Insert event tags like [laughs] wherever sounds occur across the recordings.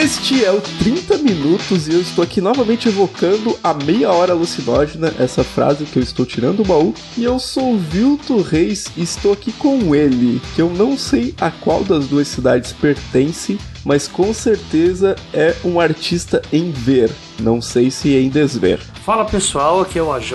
Este é o 30 Minutos e eu estou aqui novamente evocando a meia hora alucinógena, essa frase que eu estou tirando do baú. E eu sou Vilto Reis e estou aqui com ele, que eu não sei a qual das duas cidades pertence, mas com certeza é um artista em ver. Não sei se em desver. Fala pessoal, aqui é o AJ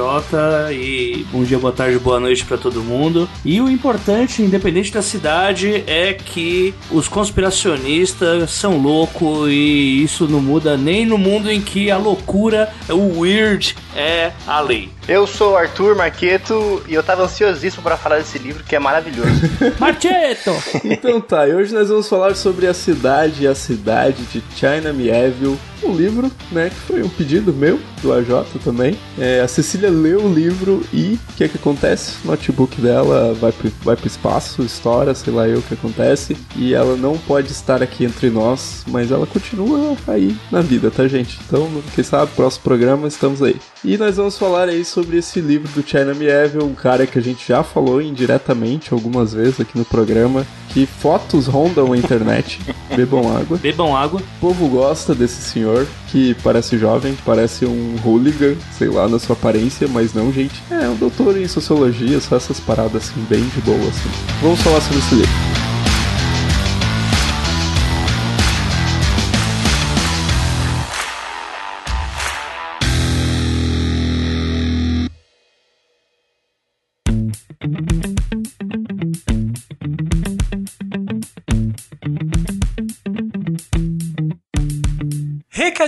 e bom dia, boa tarde, boa noite para todo mundo. E o importante, independente da cidade, é que os conspiracionistas são loucos e isso não muda nem no mundo em que a loucura, o weird, é a lei. Eu sou o Arthur Marqueto e eu tava ansiosíssimo para falar desse livro que é maravilhoso. [laughs] Marqueto! então tá, e hoje nós vamos falar sobre a cidade e a cidade de China Mieville, um livro, né, que foi um pedido meu, do AJ também. É, a Cecília leu o livro e o que é que acontece? O notebook dela vai pro, vai pro espaço, estoura, sei lá eu o que acontece, e ela não pode estar aqui entre nós, mas ela continua aí na vida, tá gente? Então, quem sabe, próximo programa estamos aí. E nós vamos falar aí sobre esse livro do China Mieville, um cara que a gente já falou indiretamente algumas vezes aqui no programa, que fotos rondam a internet. [laughs] Bebam água. Bebam água. O povo gosta desse senhor, que parece jovem, parece um hooligan, sei lá, na sua aparência, mas não, gente. É um doutor em sociologia, só essas paradas assim, bem de boa, assim. Vamos falar sobre esse livro.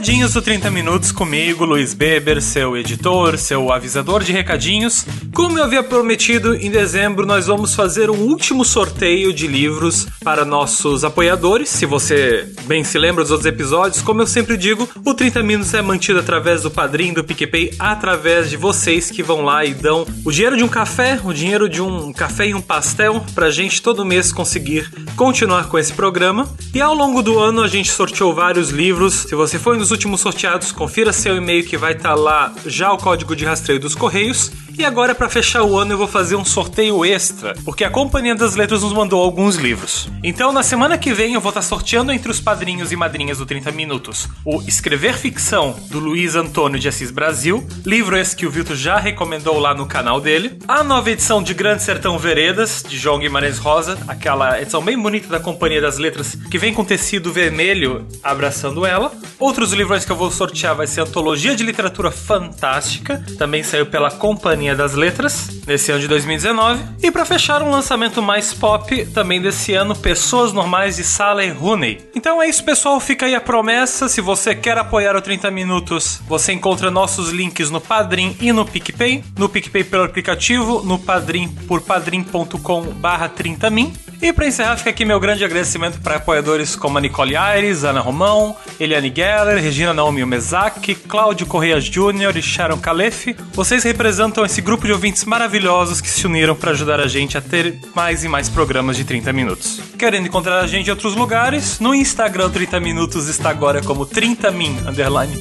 Recadinhos do 30 Minutos comigo, Luiz Beber, seu editor, seu avisador de recadinhos. Como eu havia prometido, em dezembro nós vamos fazer um último sorteio de livros para nossos apoiadores. Se você bem se lembra dos outros episódios, como eu sempre digo, o 30 Minutos é mantido através do Padrim, do PicPay, através de vocês que vão lá e dão o dinheiro de um café, o dinheiro de um café e um pastel pra gente todo mês conseguir continuar com esse programa. E ao longo do ano a gente sorteou vários livros. Se você foi nos últimos sorteados, confira seu e-mail que vai estar tá lá já o código de rastreio dos Correios. E agora, para fechar o ano, eu vou fazer um sorteio extra, porque a Companhia das Letras nos mandou alguns livros. Então, na semana que vem, eu vou estar tá sorteando entre os padrinhos e madrinhas do 30 Minutos o Escrever Ficção, do Luiz Antônio de Assis Brasil, livro esse que o Vitor já recomendou lá no canal dele, a nova edição de Grande Sertão Veredas, de João Guimarães Rosa, aquela edição bem bonita da Companhia das Letras, que vem com tecido vermelho abraçando ela. Outros livros que eu vou sortear vai ser Antologia de Literatura Fantástica, também saiu pela Companhia Companhia das Letras, nesse ano de 2019. E para fechar, um lançamento mais pop também desse ano, Pessoas Normais de Sally Rooney. Então é isso, pessoal. Fica aí a promessa. Se você quer apoiar o 30 Minutos, você encontra nossos links no Padrim e no PicPay. No PicPay pelo aplicativo, no Padrim por padrim.com barra 30min. E para encerrar, fica aqui meu grande agradecimento para apoiadores como a Nicole Aires, Ana Romão, Eliane Geller, Regina Naomi Mezaki, Cláudio Correia Jr. e Sharon Calef. Vocês representam esse grupo de ouvintes maravilhosos que se uniram para ajudar a gente a ter mais e mais programas de 30 minutos. Querendo encontrar a gente em outros lugares, no Instagram 30 Minutos está agora como 30min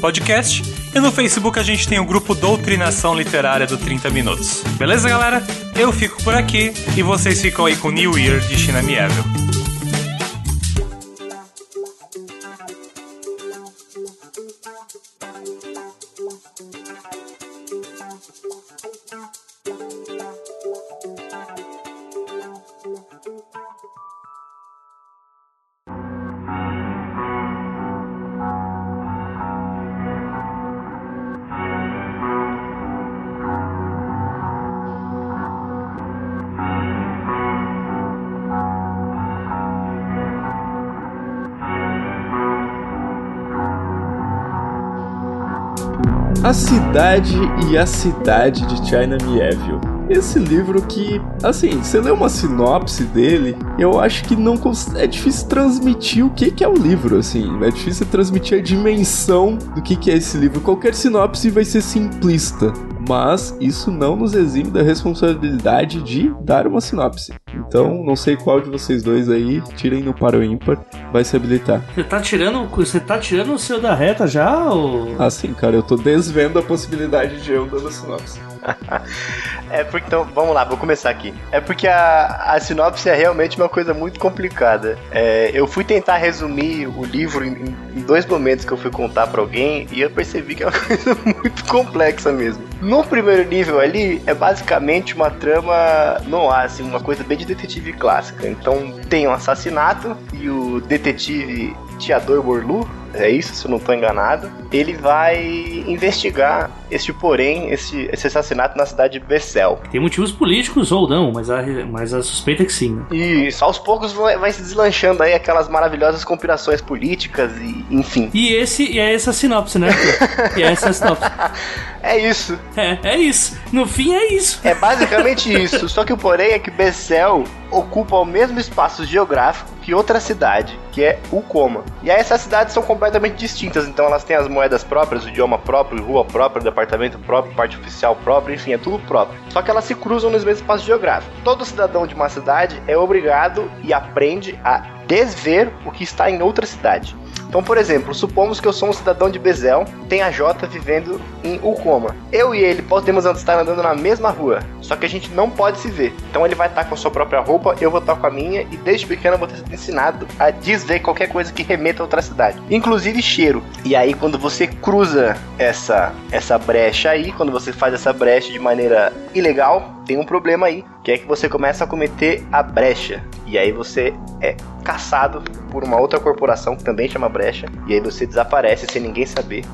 podcast e no Facebook a gente tem o grupo Doutrinação Literária do 30 Minutos. Beleza, galera? Eu fico por aqui e vocês ficam aí com New Year de China Mieville. A Cidade e a Cidade de China Mieville. Esse livro que, assim, você lê uma sinopse dele, eu acho que não é difícil transmitir o que, que é o livro, assim. É difícil transmitir a dimensão do que, que é esse livro. Qualquer sinopse vai ser simplista mas isso não nos exime da responsabilidade de dar uma sinopse. Então, não sei qual de vocês dois aí, tirem no para o ímpar, vai se habilitar. Você tá tirando, você tá tirando o seu da reta já? Ou... Ah, sim, cara, eu tô desvendo a possibilidade de eu dando sinopse. [laughs] É porque, então, vamos lá, vou começar aqui. É porque a, a sinopse é realmente uma coisa muito complicada. É, eu fui tentar resumir o livro em, em dois momentos que eu fui contar para alguém e eu percebi que é uma [laughs] coisa muito complexa mesmo. No primeiro nível ali, é basicamente uma trama no ar, assim, uma coisa bem de detetive clássica. Então, tem um assassinato e o detetive Tiador Borlu, é isso, se eu não estou enganado, ele vai investigar este, porém, esse, esse assassinato na cidade de Bessel. Tem motivos políticos ou não, mas a, mas a suspeita é que sim. Né? E só aos poucos vai, vai, se deslanchando aí aquelas maravilhosas conspirações políticas e enfim. E esse e é essa sinopse, né? [laughs] e é essa sinopse. É isso. É, é isso. No fim é isso. É basicamente isso. Só que o porém é que Bessel ocupa o mesmo espaço geográfico que outra cidade, que é Ucoma. E aí essas cidades são completamente distintas, então elas têm as moedas próprias, o idioma próprio, rua própria, departamento próprio, parte oficial própria, enfim, é tudo próprio. Só que elas se cruzam no mesmo espaço geográfico. Todo cidadão de uma cidade é obrigado e aprende a desver o que está em outra cidade. Então, por exemplo, supomos que eu sou um cidadão de Bezel, tem a Jota vivendo em Ucoma. Eu e ele podemos estar andando na mesma rua, só que a gente não pode se ver. Então ele vai estar com a sua própria roupa, eu vou estar com a minha, e desde pequeno eu vou ter sido ensinado a desver qualquer coisa que remeta a outra cidade, inclusive cheiro. E aí, quando você cruza essa, essa brecha aí, quando você faz essa brecha de maneira ilegal, tem um problema aí, que é que você começa a cometer a brecha. E aí você é caçado por uma outra corporação que também chama brecha. E aí você desaparece sem ninguém saber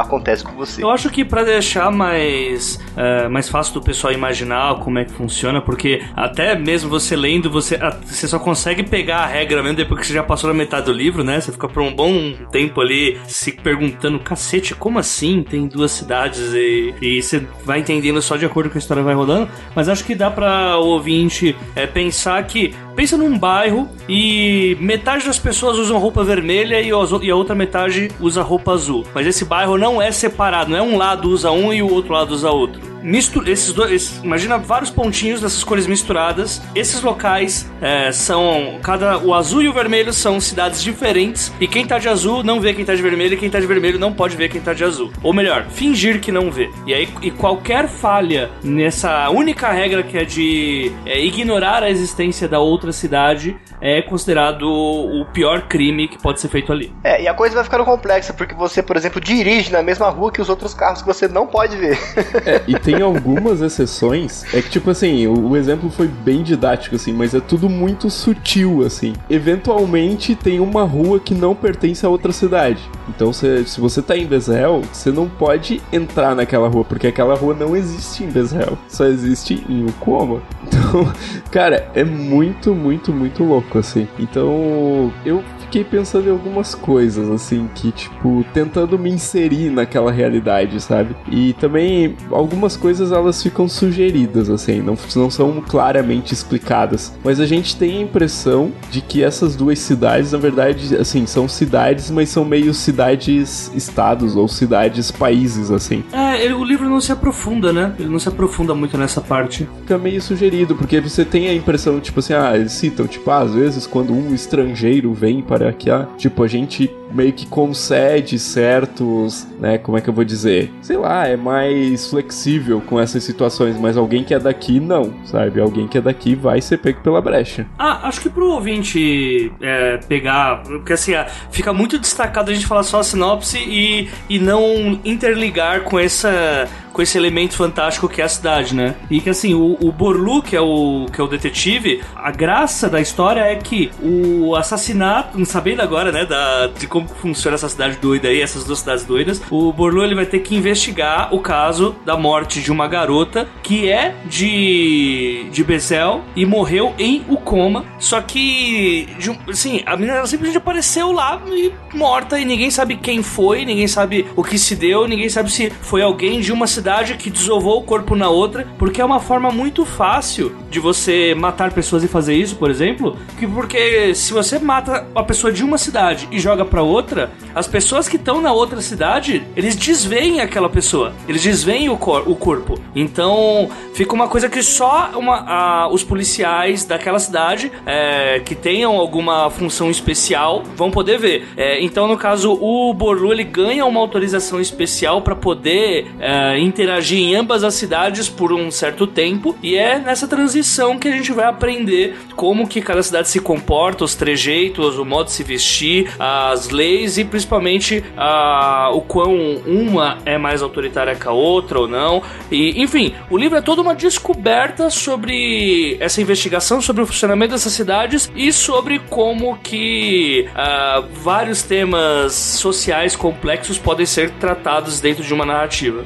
acontece com você. Eu acho que para deixar mais, uh, mais fácil do pessoal imaginar como é que funciona, porque até mesmo você lendo, você, você só consegue pegar a regra mesmo depois que você já passou na metade do livro, né? Você fica por um bom tempo ali se perguntando, cacete, como assim tem duas cidades? E, e você vai entendendo só de acordo com a história vai rodando. Mas acho que dá para o ouvinte é, pensar que pensa num bairro e metade das pessoas usam roupa vermelha e a outra metade usa roupa azul. Mas esse bairro não é separado, não é um lado usa um e o outro lado usa outro mistura esses dois. Esses, imagina vários pontinhos dessas cores misturadas. Esses locais é, são. Cada. O azul e o vermelho são cidades diferentes. E quem tá de azul não vê quem tá de vermelho. E quem tá de vermelho não pode ver quem tá de azul. Ou melhor, fingir que não vê. E aí, e qualquer falha nessa única regra que é de é, ignorar a existência da outra cidade é considerado o pior crime que pode ser feito ali. É, e a coisa vai ficando complexa, porque você, por exemplo, dirige na mesma rua que os outros carros que você não pode ver. É, e tem [laughs] algumas exceções. É que, tipo assim, o, o, exemplo foi bem didático, assim, mas é tudo muito sutil, assim. Eventualmente tem uma rua que não pertence a outra cidade. Então, se, se você tá em Bezrel, você não pode entrar naquela rua, porque aquela rua não existe em Bezrel. Só existe em Ukoma. [laughs] Então, cara, é muito, muito, muito louco, assim. Então, eu fiquei pensando em algumas coisas, assim, que, tipo, tentando me inserir naquela realidade, sabe? E também algumas coisas elas ficam sugeridas, assim, não, não são claramente explicadas. Mas a gente tem a impressão de que essas duas cidades, na verdade, assim, são cidades, mas são meio cidades-estados ou cidades-países, assim. É, ele, o livro não se aprofunda, né? Ele não se aprofunda muito nessa parte. Fica meio sugerido, porque você tem a impressão, tipo assim, ah, eles citam, tipo, ah, às vezes quando um estrangeiro vem para que, ah, tipo, a gente meio que concede certos, né, como é que eu vou dizer? Sei lá, é mais flexível com essas situações, mas alguém que é daqui não, sabe? Alguém que é daqui vai ser pego pela brecha. Ah, acho que pro ouvinte é, pegar, porque assim, ah, fica muito destacado a gente falar só a sinopse e, e não interligar com essa com esse elemento fantástico que é a cidade, né? E que assim, o, o Borlu, que é o, que é o detetive, a graça da história é que o assassinato, sabendo agora, né, da, de como funciona essa cidade doida aí, essas duas cidades doidas, o Borlu ele vai ter que investigar o caso da morte de uma garota que é de, de Bezel e morreu em Ukoma. Só que, de, assim, a menina simplesmente apareceu lá e morta e ninguém sabe quem foi, ninguém sabe o que se deu, ninguém sabe se foi alguém de uma cidade cidade que desovou o corpo na outra, porque é uma forma muito fácil de você matar pessoas e fazer isso, por exemplo, que porque se você mata uma pessoa de uma cidade e joga para outra, as pessoas que estão na outra cidade, eles desveem aquela pessoa, eles desveem o, cor o corpo. Então fica uma coisa que só uma, a, os policiais daquela cidade é, que tenham alguma função especial vão poder ver. É, então no caso o Borlu ele ganha uma autorização especial para poder é, interagir em ambas as cidades por um certo tempo e é nessa transição que a gente vai aprender como que cada cidade se comporta, os trejeitos, o modo de se vestir, as leis e principalmente a, o quão uma é mais autoritária que a outra ou não. E, enfim, o livro é toda uma descoberta sobre essa investigação, sobre o funcionamento dessas cidades e sobre como que uh, vários temas sociais complexos podem ser tratados dentro de uma narrativa.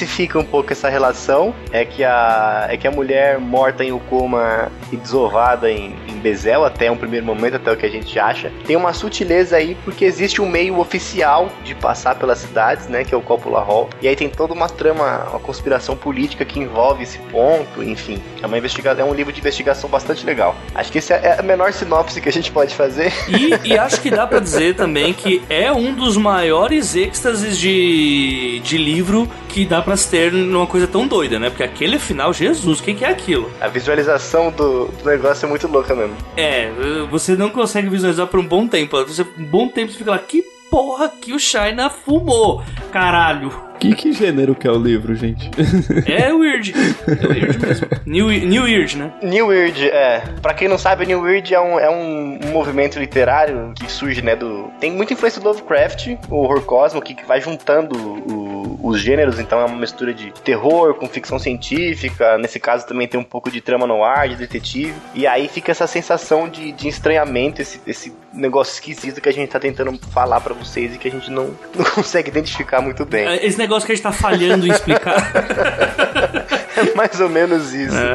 Complexifica um pouco essa relação, é que a, é que a mulher morta em Ukoma e desovada em, em Bezel, até um primeiro momento, até o que a gente acha, tem uma sutileza aí porque existe um meio oficial de passar pelas cidades, né, que é o Coppola Hall, e aí tem toda uma trama, uma conspiração política que envolve esse ponto, enfim, é uma investigação, é um livro de investigação bastante legal. Acho que esse é a menor sinopse que a gente pode fazer. E, e acho que dá para dizer também que é um dos maiores êxtases de, de livro que dá para ter numa coisa tão doida, né? Porque aquele final, Jesus, o que, que, é aquilo? A visualização do, do, negócio é muito louca mesmo. É, você não consegue visualizar por um bom tempo. Você, um bom tempo você fica lá, que porra que o China fumou, caralho. Que, que gênero que é o livro, gente? [laughs] É weird. É weird mesmo. New, new Weird, né? New Weird, é. Pra quem não sabe, New Weird é um, é um, movimento literário que surge, né, do... Tem muita influência do Lovecraft, o horror cósmico, que, que vai juntando o, os gêneros, então é uma mistura de terror com ficção científica, nesse caso também tem um pouco de trama no ar, de detetive, e aí fica essa sensação de, de estranhamento, esse, esse negócio esquisito que a gente tá tentando falar para vocês e que a gente não, [laughs] não consegue identificar muito bem. É, esse negócio que a gente tá falhando em explicar. [laughs] é mais ou menos isso. É.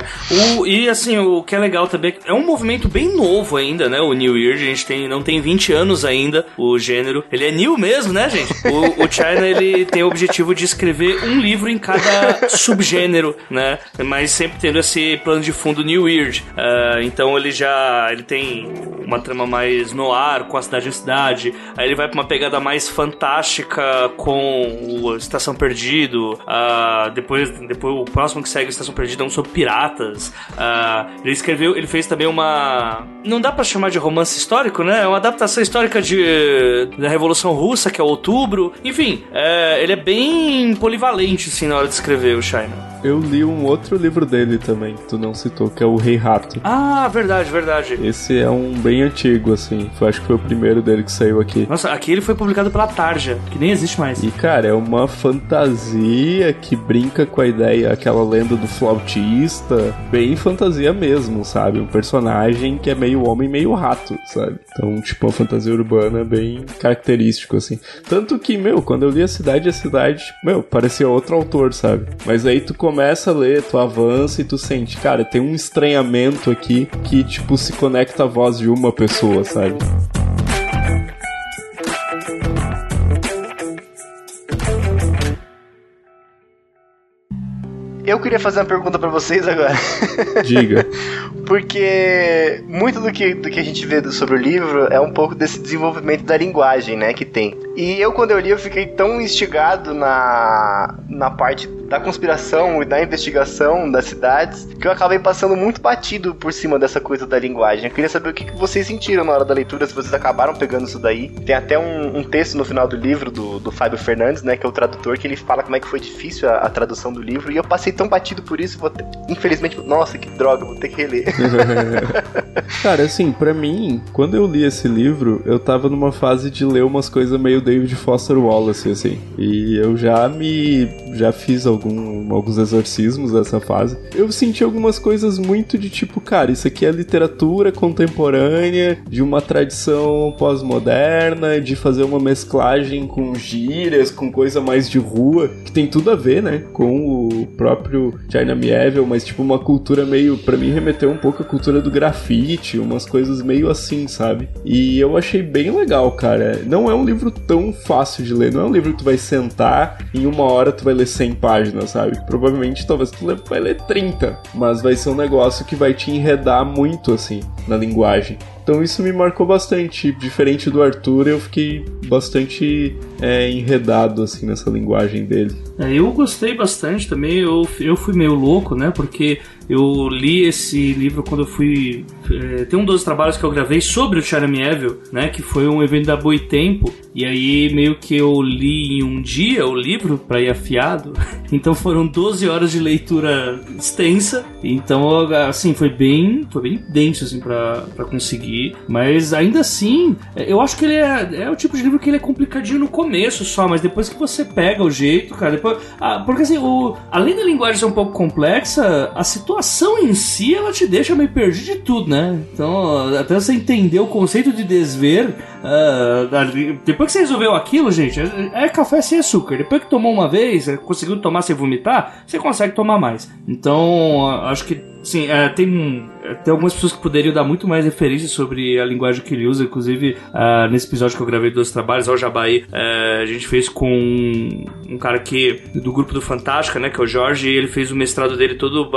O, e assim, o que é legal também é um movimento bem novo ainda, né? O New Weird, a gente tem, não tem 20 anos ainda, o gênero. Ele é new mesmo, né, gente? O, o China, ele tem o objetivo de escrever um livro em cada subgênero, né? Mas sempre tendo esse plano de fundo New Weird. Uh, então ele já ele tem uma trama mais no ar, com a cidade em cidade. Aí ele vai pra uma pegada mais fantástica com o Estação Perdido. Uh, depois, depois o próximo que segue Estação Perdida é um sobre piratas. Uh, ele escreveu, ele fez também uma. Não dá para chamar de romance histórico, né? É uma adaptação histórica de, da Revolução Russa, que é outubro. Enfim, é, ele é bem polivalente, assim, na hora de escrever o China eu li um outro livro dele também, que tu não citou, que é o Rei Rato. Ah, verdade, verdade. Esse é um bem antigo, assim. Foi, acho que foi o primeiro dele que saiu aqui. Nossa, aqui ele foi publicado pela Tarja, que nem existe mais. E, cara, é uma fantasia que brinca com a ideia, aquela lenda do flautista. Bem fantasia mesmo, sabe? Um personagem que é meio homem, meio rato, sabe? Então, tipo, uma fantasia urbana bem característico, assim. Tanto que, meu, quando eu li a cidade, a cidade, meu, parecia outro autor, sabe? Mas aí tu começa começa a ler, tu avança e tu sente, cara, tem um estranhamento aqui que, tipo, se conecta à voz de uma pessoa, sabe? Eu queria fazer uma pergunta para vocês agora. [laughs] Diga. Porque muito do que, do que a gente vê sobre o livro é um pouco desse desenvolvimento da linguagem, né, que tem. E eu, quando eu li, eu fiquei tão instigado na, na parte da conspiração e da investigação das cidades que eu acabei passando muito batido por cima dessa coisa da linguagem. Eu queria saber o que, vocês sentiram na hora da leitura, se vocês acabaram pegando isso daí. Tem até um, um texto no final do livro do, do Fábio Fernandes, né, que é o tradutor, que ele fala como é que foi difícil a, a tradução do livro. E eu passei tão batido por isso, vou ter, infelizmente, nossa, que droga, vou ter que reler. [laughs] Cara, assim, para mim, quando eu li esse livro, eu tava numa fase de ler umas coisas meio David Foster Wallace, assim. E eu já me. já fiz algum, alguns exorcismos dessa fase. Eu senti algumas coisas muito de tipo, cara, isso aqui é literatura contemporânea, de uma tradição pós-moderna, de fazer uma mesclagem com gírias, com coisa mais de rua, que tem tudo a ver, né, com o próprio China Mieville, mas tipo uma cultura meio, para mim, remeteu um pouco a cultura do grafite, umas coisas meio assim, sabe? E eu achei bem legal, cara. Não é um livro tão fácil de ler, não é um livro que tu vai sentar em uma hora tu vai ler 100 páginas, sabe? Provavelmente talvez tu vai ler 30, mas vai ser um negócio que vai te enredar muito assim na linguagem. Então isso me marcou bastante. Diferente do Arthur, eu fiquei bastante é, enredado assim nessa linguagem dele. É, eu gostei bastante também. Eu, eu fui meio louco, né? Porque eu li esse livro quando eu fui. É, tem um dos trabalhos que eu gravei sobre o Charame Evil, né? Que foi um evento da Boitempo. E aí meio que eu li em um dia o livro para ir afiado. [laughs] Então foram 12 horas de leitura extensa. Então, assim, foi bem, foi bem denso assim para conseguir. Mas ainda assim, eu acho que ele é, é o tipo de livro que ele é complicadinho no começo só, mas depois que você pega o jeito, cara, depois, ah, porque assim, o, além da linguagem ser um pouco complexa, a situação em si ela te deixa meio perdido de tudo, né? Então, até você entender o conceito de desver, uh, depois que você resolveu aquilo, gente, é, é, café sem açúcar. Depois que tomou uma vez, conseguiu tomar sem vomitar, você consegue tomar mais. Então, acho que Sim, é, tem, é, tem algumas pessoas que poderiam dar muito mais referências sobre a linguagem que ele usa. Inclusive, uh, nesse episódio que eu gravei dos trabalhos, ao Jabai, uh, a gente fez com um, cara que do grupo do Fantástica, né, que é o Jorge, e ele fez o mestrado dele todo.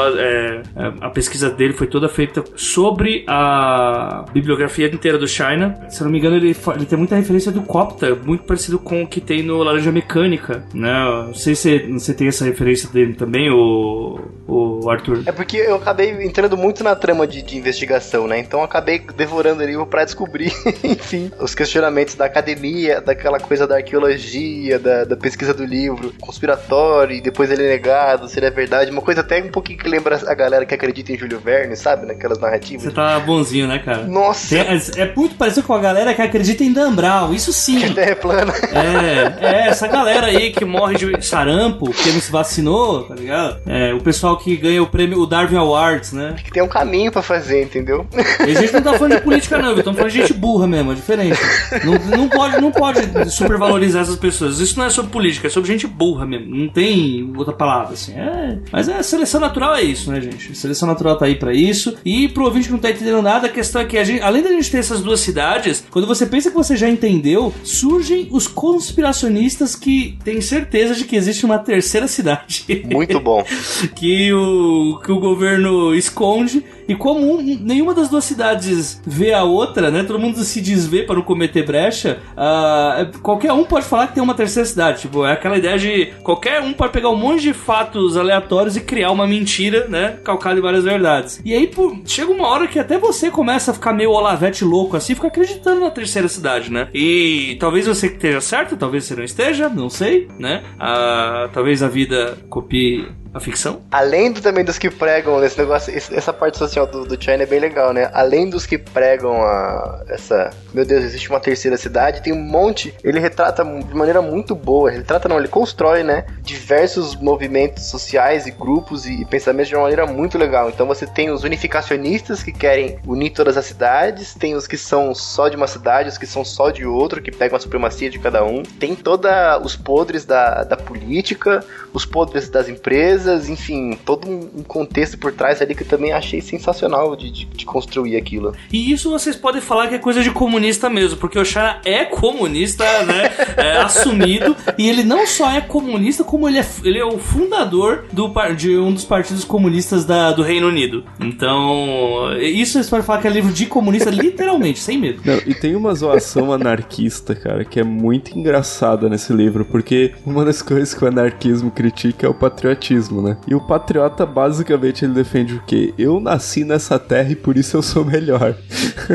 A pesquisa dele foi toda feita sobre a bibliografia inteira do China. Se eu não me engano, ele, ele tem muita referência do Copta, muito parecido com o que tem no Laranja Mecânica, né? Não sei se você tem essa referência dele também, o, o Arthur. É porque eu acabei acabei entrando muito na trama de, de investigação, né? Então acabei devorando o livro para descobrir, [laughs] enfim, os questionamentos da academia, daquela coisa da arqueologia, da, da, pesquisa do livro, conspiratório, e depois ele é negado, se ele é verdade. Uma coisa até um pouquinho que lembra a galera que acredita em Júlio Verne, sabe? Naquelas narrativas. Você tá bonzinho, né, cara? Nossa! É, é, muito parecido com a galera que acredita em Dan Brown, isso sim. Que a terra é plana. É, é, essa galera aí que morre de sarampo, porque não se vacinou, tá ligado? É, o pessoal que ganha o prêmio, o Darwin Award Arts, né? Que tem um caminho pra fazer, entendeu? E a gente não tá falando de política, não, estamos falando de gente burra mesmo, é diferente. Não, não, pode, não pode supervalorizar essas pessoas. Isso não é sobre política, é sobre gente burra mesmo. Não tem outra palavra, assim. É, mas é, seleção natural é isso, né, gente? A seleção natural tá aí pra isso. E pro ouvinte que não tá entendendo nada, a questão é que a gente, além da gente ter essas duas cidades, quando você pensa que você já entendeu, surgem os conspiracionistas que têm certeza de que existe uma terceira cidade. Muito bom. [laughs] que, o, que o governo esconde e como um, nenhuma das duas cidades vê a outra, né? Todo mundo se desvê para não cometer brecha. Uh, qualquer um pode falar que tem uma terceira cidade. Tipo, é aquela ideia de qualquer um pode pegar um monte de fatos aleatórios e criar uma mentira, né? Calcada em várias verdades. E aí, pô, chega uma hora que até você começa a ficar meio olavete louco assim, fica acreditando na terceira cidade, né? E talvez você esteja certo, talvez você não esteja, não sei, né? Uh, talvez a vida copie a ficção? Além do, também dos que pregam esse negócio, essa parte social do, do China é bem legal, né? Além dos que pregam a, essa, meu Deus, existe uma terceira cidade, tem um monte, ele retrata de maneira muito boa, ele trata não, ele constrói, né, diversos movimentos sociais e grupos e, e pensamentos de uma maneira muito legal. Então você tem os unificacionistas que querem unir todas as cidades, tem os que são só de uma cidade, os que são só de outro, que pegam a supremacia de cada um. Tem toda os podres da, da política, os podres das empresas, empresas, enfim, todo um contexto por trás ali que eu também achei sensacional de, de, de, construir aquilo. E isso vocês podem falar que é coisa de comunista mesmo, porque o Chara é comunista, né? [laughs] é assumido, e ele não só é comunista, como ele é, ele é o fundador do, de um dos partidos comunistas da, do Reino Unido. Então, isso vocês podem falar que é livro de comunista, literalmente, sem medo. Não, e tem uma zoação anarquista, cara, que é muito engraçada nesse livro, porque uma das coisas que o anarquismo critica é o patriotismo patriotismo, né? E o patriota, basicamente, ele defende o quê? Eu nasci nessa terra e por isso eu sou melhor.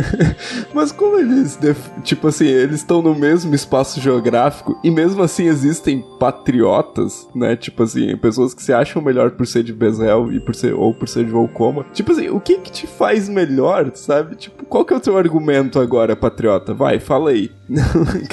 [laughs] Mas como eles, tipo assim, eles estão no mesmo espaço geográfico e mesmo assim existem patriotas, né? Tipo assim, pessoas que se acham melhor por ser de Bezel e por ser, ou por ser de Volcoma. Tipo assim, o que que te faz melhor, sabe? Tipo, qual que é o teu argumento agora, patriota? Vai, fala aí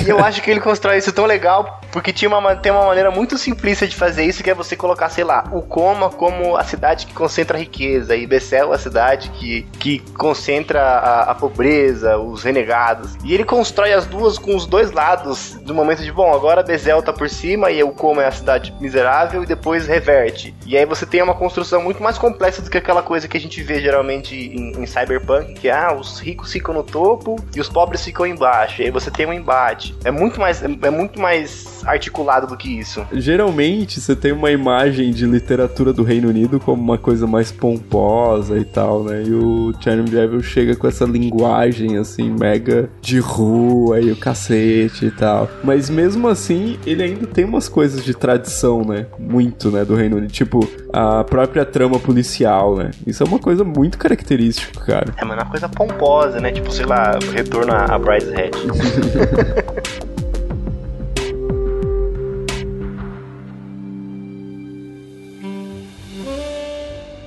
e eu acho que ele constrói isso tão legal porque tinha uma, tem uma maneira muito simplista de fazer isso, que é você colocar, sei lá, o Coma como a cidade que concentra a riqueza, e Bessel a cidade que, que concentra a, a pobreza, os renegados. E ele constrói as duas com os dois lados, do momento de, bom, agora Bessel tá por cima e o Coma é a cidade miserável, e depois reverte. E aí você tem uma construção muito mais complexa do que aquela coisa que a gente vê geralmente em, em Cyberpunk, que é, ah, os ricos ficam no topo e os pobres ficam embaixo. E aí você tem um embate. É muito mais, é muito mais articulado do que isso. Geralmente você tem uma imagem de literatura do Reino Unido como uma coisa mais pomposa e tal, né? E o Chernobyl Devil chega com essa linguagem assim, mega de rua e o cacete e tal. Mas mesmo assim, ele ainda tem umas coisas de tradição, né? Muito, né? Do Reino Unido. Tipo, a própria trama policial, né? Isso é uma coisa muito característica, cara. É, mas é uma coisa pomposa, né? Tipo, sei lá, retorno a Brideshead. [laughs] [laughs]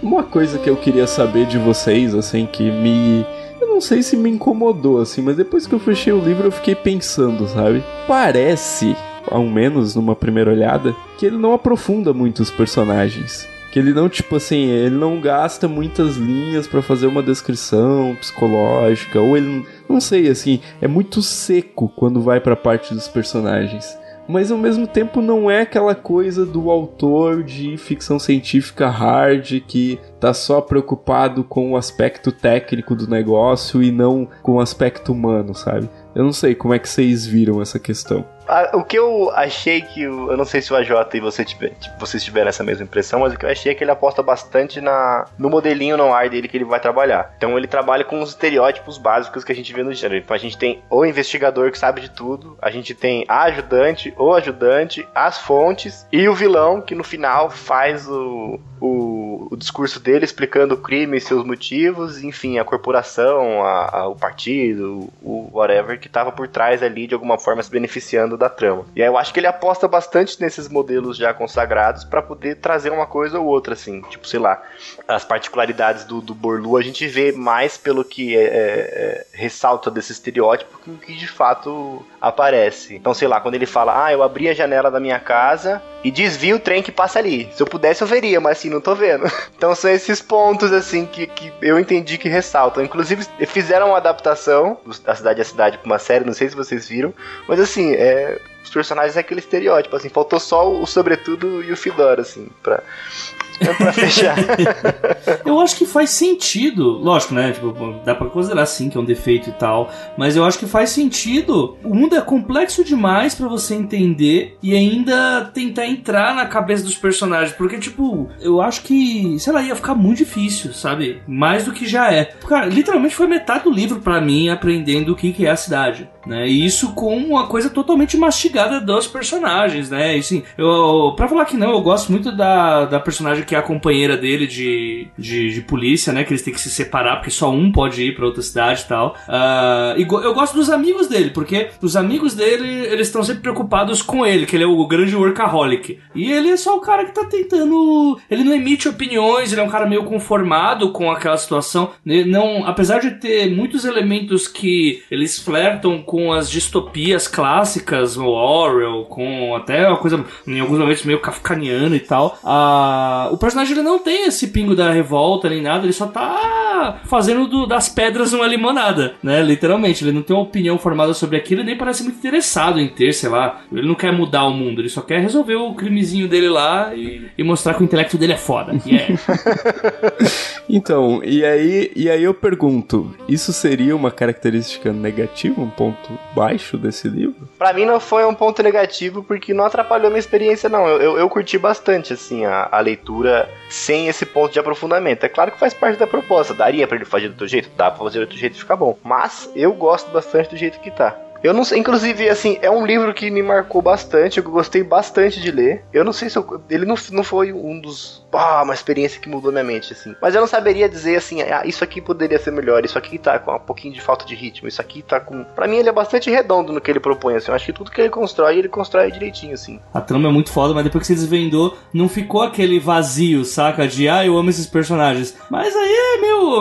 Uma coisa que eu queria saber de vocês, assim, que me. Eu não sei se me incomodou, assim, mas depois que eu fechei o livro eu fiquei pensando, sabe? Parece, ao menos numa primeira olhada, que ele não aprofunda muito os personagens. Que ele não, tipo assim, ele não gasta muitas linhas para fazer uma descrição psicológica, ou ele. Não sei, assim, é muito seco quando vai pra parte dos personagens mas ao mesmo tempo não é aquela coisa do autor de ficção científica hard que tá só preocupado com o aspecto técnico do negócio e não com o aspecto humano, sabe? Eu não sei como é que vocês viram essa questão o que eu achei que. Eu não sei se o AJ e você tiver, tipo, vocês tiveram essa mesma impressão, mas o que eu achei é que ele aposta bastante na, no modelinho no ar dele que ele vai trabalhar. Então ele trabalha com os estereótipos básicos que a gente vê no gênero. Então a gente tem o investigador que sabe de tudo, a gente tem a ajudante, o ajudante, as fontes e o vilão que no final faz o, o, o discurso dele explicando o crime e seus motivos, enfim, a corporação, a, a, o partido, o whatever que estava por trás ali de alguma forma se beneficiando da trama. E aí eu acho que ele aposta bastante nesses modelos já consagrados para poder trazer uma coisa ou outra, assim. Tipo, sei lá, as particularidades do, do Borlu a gente vê mais pelo que é, é, é, ressalta desse estereótipo que o que de fato aparece. Então, sei lá, quando ele fala, ah, eu abri a janela da minha casa e desvio o trem que passa ali. Se eu pudesse, eu veria, mas assim, não tô vendo. [laughs] Então são esses pontos, assim, que, que eu entendi que ressaltam. Inclusive, fizeram uma adaptação da Cidade a Cidade pra uma série, não sei se vocês viram, mas assim, é, os personagens é aquele estereótipo, assim, faltou só o, sobretudo e o Fedora, assim, pra, pra fechar. [laughs] eu acho que faz sentido, lógico, né? Tipo, dá pra considerar sim que é um defeito e tal, mas eu acho que faz sentido. O mundo é complexo demais para você entender e ainda tentar entrar na cabeça dos personagens, porque, tipo, eu acho que, sei lá, ia ficar muito difícil, sabe? Mais do que já é. Cara, literalmente foi metade do livro para mim aprendendo o que, que é a cidade, né? E isso com uma coisa totalmente mastigada dos personagens, né? E assim, eu, pra falar que não, eu gosto muito da, da personagem que é a companheira dele de, de, de, polícia, né? Que eles têm que se separar porque só um pode ir para outra cidade e tal. Uh, e eu gosto dos amigos dele, porque os amigos dele, eles estão sempre preocupados com ele, que ele é o grande workaholic. E ele é só o cara que tá tentando. Ele não emite opiniões, ele é um cara meio conformado com aquela situação. Ele não, apesar de ter muitos elementos que eles flertam com as distopias clássicas, o Orwell, com até uma coisa em alguns momentos meio kafkaniana e tal. Uh, o personagem ele não tem esse pingo da revolta nem nada, ele só tá fazendo do, das pedras uma limonada, né? Literalmente, ele não tem uma opinião formada sobre aquilo e nem parece muito interessado em ter, sei lá. Ele não quer mudar o mundo, ele só quer resolver o crimezinho dele lá e, e mostrar que o intelecto dele é foda. Yeah. [laughs] então, e aí, e aí eu pergunto, isso seria uma característica negativa, um ponto baixo desse livro? Para mim não foi um ponto negativo porque não atrapalhou minha experiência não. Eu, eu, eu curti bastante assim a, a leitura sem esse ponto de aprofundamento. É claro que faz parte da proposta. Daria para ele fazer do outro jeito? Dá pra fazer do outro jeito e ficar bom. Mas eu gosto bastante do jeito que tá. Eu não sei, inclusive, assim, é um livro que me marcou bastante, eu gostei bastante de ler. Eu não sei se eu, ele não, não foi um dos. Ah, uma experiência que mudou minha mente, assim. Mas eu não saberia dizer assim, ah, isso aqui poderia ser melhor, isso aqui tá com um pouquinho de falta de ritmo, isso aqui tá com. Pra mim, ele é bastante redondo no que ele propõe, assim. Eu acho que tudo que ele constrói, ele constrói direitinho, assim. A trama é muito foda, mas depois que você desvendou, não ficou aquele vazio, saca? De ah, eu amo esses personagens. Mas aí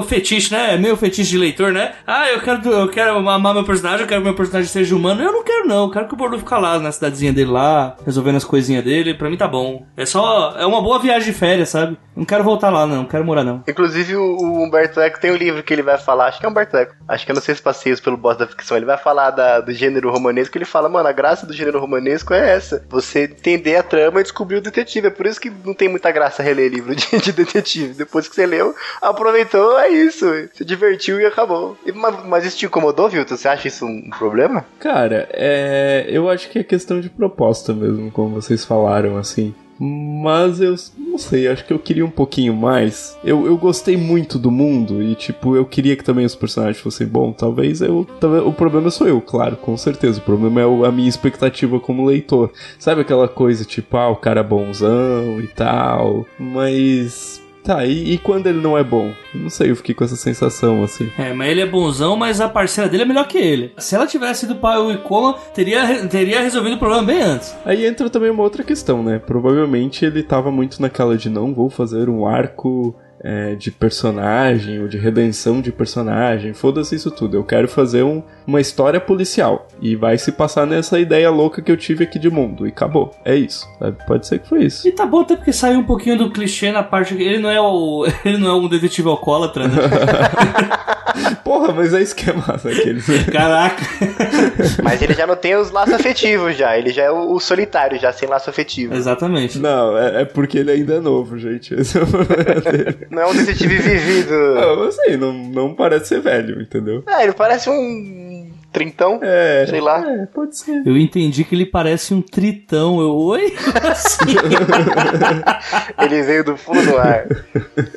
fetiche, né? É meio fetiche de leitor, né? Ah, eu quero, eu quero amar meu personagem, eu quero que meu personagem seja humano. Eu não quero, não. Eu quero que o Borlu fique lá na cidadezinha dele lá, resolvendo as coisinhas dele. Pra mim tá bom. É só. É uma boa viagem de férias, sabe? Não quero voltar lá, não. Não quero morar, não. Inclusive, o, o Humberto Eco tem um livro que ele vai falar, acho que é Humberto Eco, acho que é Não Seis Passeios pelo Boss da Ficção. Ele vai falar da, do gênero romanesco. Ele fala, mano, a graça do gênero romanesco é essa: você entender a trama e descobrir o detetive. É por isso que não tem muita graça reler livro de, de detetive. Depois que você leu, aproveitou, é isso. Se divertiu e acabou. E, mas, mas isso te incomodou, Vilton? Você acha isso um problema? Cara, é. Eu acho que é questão de proposta mesmo, como vocês falaram, assim. Mas eu não sei, acho que eu queria um pouquinho mais. Eu, eu gostei muito do mundo e, tipo, eu queria que também os personagens fossem bons. Talvez eu. Talvez, o problema sou eu, claro, com certeza. O problema é a minha expectativa como leitor. Sabe aquela coisa, tipo, ah, o cara bonzão e tal. Mas. Tá, e, e, quando ele não é bom? Não sei, eu fiquei com essa sensação assim. É, mas ele é bonzão, mas a parceira dele é melhor que ele. Se ela tivesse ido para o Icoma, teria, teria resolvido o problema bem antes. Aí entra também uma outra questão, né? Provavelmente ele tava muito naquela de não vou fazer um arco é, de personagem ou de redenção de personagem, foda-se isso tudo. Eu quero fazer um, uma história policial e vai se passar nessa ideia louca que eu tive aqui de mundo e acabou. É isso. Sabe? Pode ser que foi isso. E tá bom até porque saiu um pouquinho do clichê na parte que ele não é o [laughs] ele não é um detetive alcoólatra, né? [laughs] Porra, mas é isso que é massa aqueles. Caraca. Mas ele já não tem os laços afetivos já, ele já é o, o solitário já sem laço afetivo. Exatamente. Não, é, é, porque ele ainda é novo, gente. Esse é o problema dele. Não é um detetive vivido. Não, assim, não, não parece ser velho, entendeu? É, ele parece um trintão, é, sei lá. É, pode ser. Eu entendi que ele parece um tritão. Eu, oi? Assim? [laughs] ele veio do fundo do ar.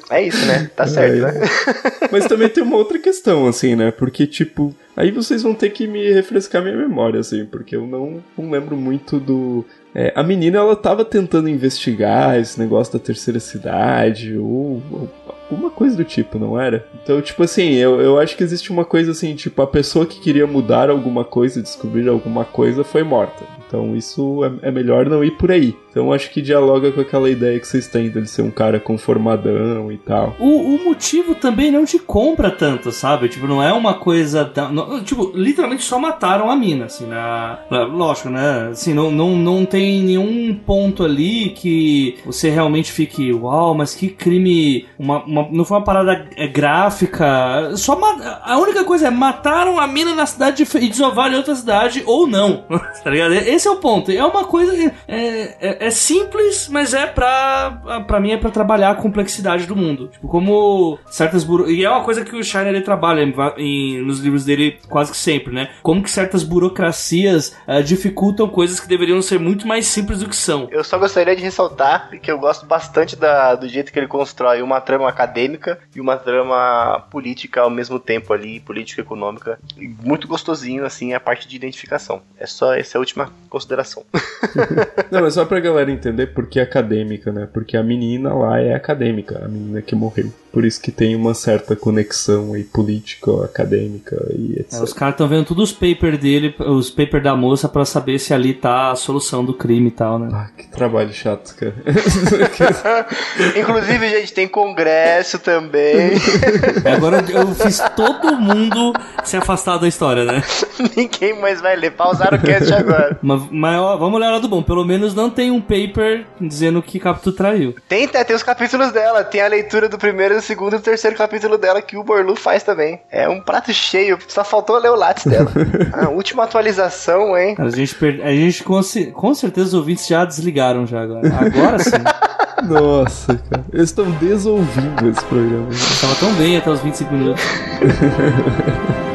É isso, né? Tá certo, é. né? [laughs] Mas também tem uma outra questão, assim, né? Porque, tipo, aí vocês vão ter que me refrescar minha memória, assim, porque eu não, não lembro muito do. É, a menina, ela tava tentando investigar esse negócio da terceira cidade, ou, ou alguma coisa do tipo, não era? Então, tipo assim, eu, eu acho que existe uma coisa assim, tipo, a pessoa que queria mudar alguma coisa, descobrir alguma coisa, foi morta. Então isso é, é melhor não ir por aí. Então acho que dialoga com aquela ideia que vocês têm dele ser um cara conformadão e tal. O, o motivo também não te compra tanto, sabe? Tipo, não é uma coisa. Não, tipo, literalmente só mataram a mina, assim, na. Lógico, né? Assim, não, não, não tem nenhum ponto ali que você realmente fique, uau, mas que crime. Uma, uma, não foi uma parada gráfica. Só a única coisa é mataram a mina na cidade e desovaram em outra cidade ou não. [laughs] tá ligado? Esse é o ponto. É uma coisa. É, é, é simples, mas é pra. Pra mim é pra trabalhar a complexidade do mundo. Tipo, como certas. Buro... E é uma coisa que o Shiner ele trabalha em, em, nos livros dele quase que sempre, né? Como que certas burocracias uh, dificultam coisas que deveriam ser muito mais simples do que são. Eu só gostaria de ressaltar que eu gosto bastante da, do jeito que ele constrói uma trama acadêmica e uma trama política ao mesmo tempo ali, política econômica. E muito gostosinho, assim, a parte de identificação. É só essa última consideração. [laughs] Não, mas só pra galera entender por que acadêmica, né? Porque a menina lá é acadêmica, a menina que morreu. Por isso que tem uma certa conexão aí política, acadêmica e etc. É, os caras estão vendo todos os papers dele, os papers da moça para saber se ali tá a solução do crime e tal, né? Ah, que trabalho chato, cara. [laughs] Inclusive, gente, tem congresso também. Agora eu fiz todo mundo se afastar da história, né? [laughs] Ninguém mais vai ler. Pausaram o cast agora. Mas, mas ó, vamos olhar do bom. Pelo menos não tem um paper dizendo que Capitu traiu. Tem, tem os capítulos dela. Tem a leitura do primeiro, do segundo e terceiro capítulo dela que o Borlu faz também. É um prato cheio. Só faltou ler o lápis dela. [laughs] a última atualização, hein? A gente, per... a gente com, com certeza os ouvintes já desligaram já agora. Agora sim. [laughs] Nossa, cara. Eles estão desouvindo esse programa. Tava tão bem até os 25 minutos. [laughs]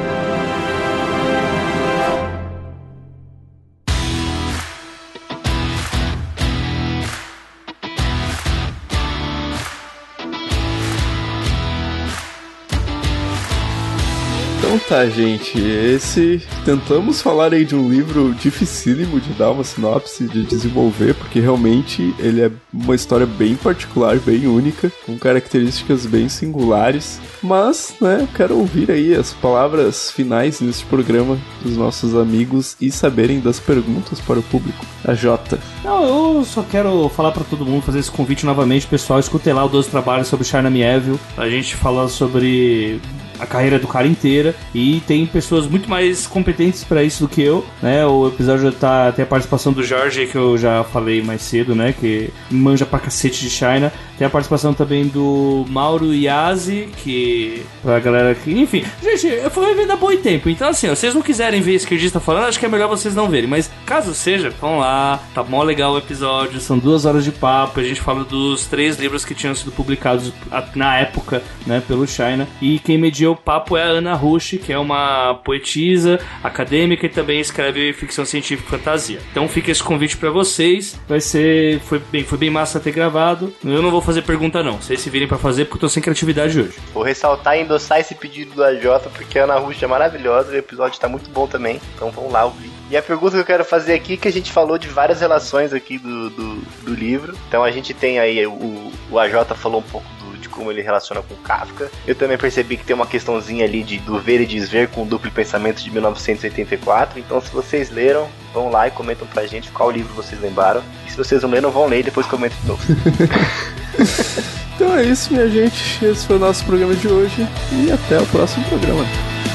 tá, gente. Esse. Tentamos falar aí de um livro dificílimo de dar uma sinopse, de desenvolver, porque realmente ele é uma história bem particular, bem única, com características bem singulares. Mas, né, quero ouvir aí as palavras finais neste programa dos nossos amigos e saberem das perguntas para o público. A Jota. Não, eu só quero falar para todo mundo, fazer esse convite novamente, pessoal. Escutem lá o 12 Trabalhos sobre China Mieville. A gente fala sobre a carreira do cara inteira e tem pessoas muito mais competentes para isso do que eu, né? O episódio tá tem a participação do Jorge que eu já falei mais cedo, né? Que manja pra cacete de China. Tem a participação também do Mauro Yazi, que pra galera que, enfim, gente, eu fui ver da boa tempo. Então assim, ó, vocês não quiserem ver esquerdista falando, acho que é melhor vocês não verem, mas caso seja, vão lá, tá mó legal o episódio, são duas horas de papo, a gente fala dos três livros que tinham sido publicados na época, né, pelo China. E quem mediou o papo é a Ana Rush, que é uma poetisa, acadêmica e também escreve ficção científica e fantasia. Então fica esse convite para vocês. Vai ser. Foi bem, foi bem massa ter gravado. Eu não vou fazer pergunta, não. Vocês se virem para fazer porque eu tô sem criatividade hoje. Vou ressaltar e endossar esse pedido do AJ, porque a Ana Rush é maravilhosa o episódio tá muito bom também. Então vamos lá ouvir. E a pergunta que eu quero fazer aqui, que a gente falou de várias relações aqui do, do, do livro. Então a gente tem aí, o, o AJ falou um pouco como ele relaciona com Kafka. Eu também percebi que tem uma questãozinha ali de do ver e desver com o duplo pensamento de 1984. Então, se vocês leram, vão lá e comentam pra gente qual livro vocês lembraram. E se vocês não leram, vão ler e depois comentem de novo. [laughs] então é isso, minha gente. Esse foi o nosso programa de hoje. E até o próximo programa.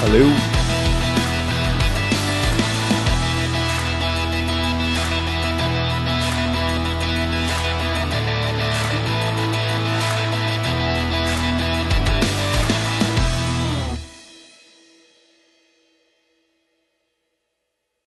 Valeu!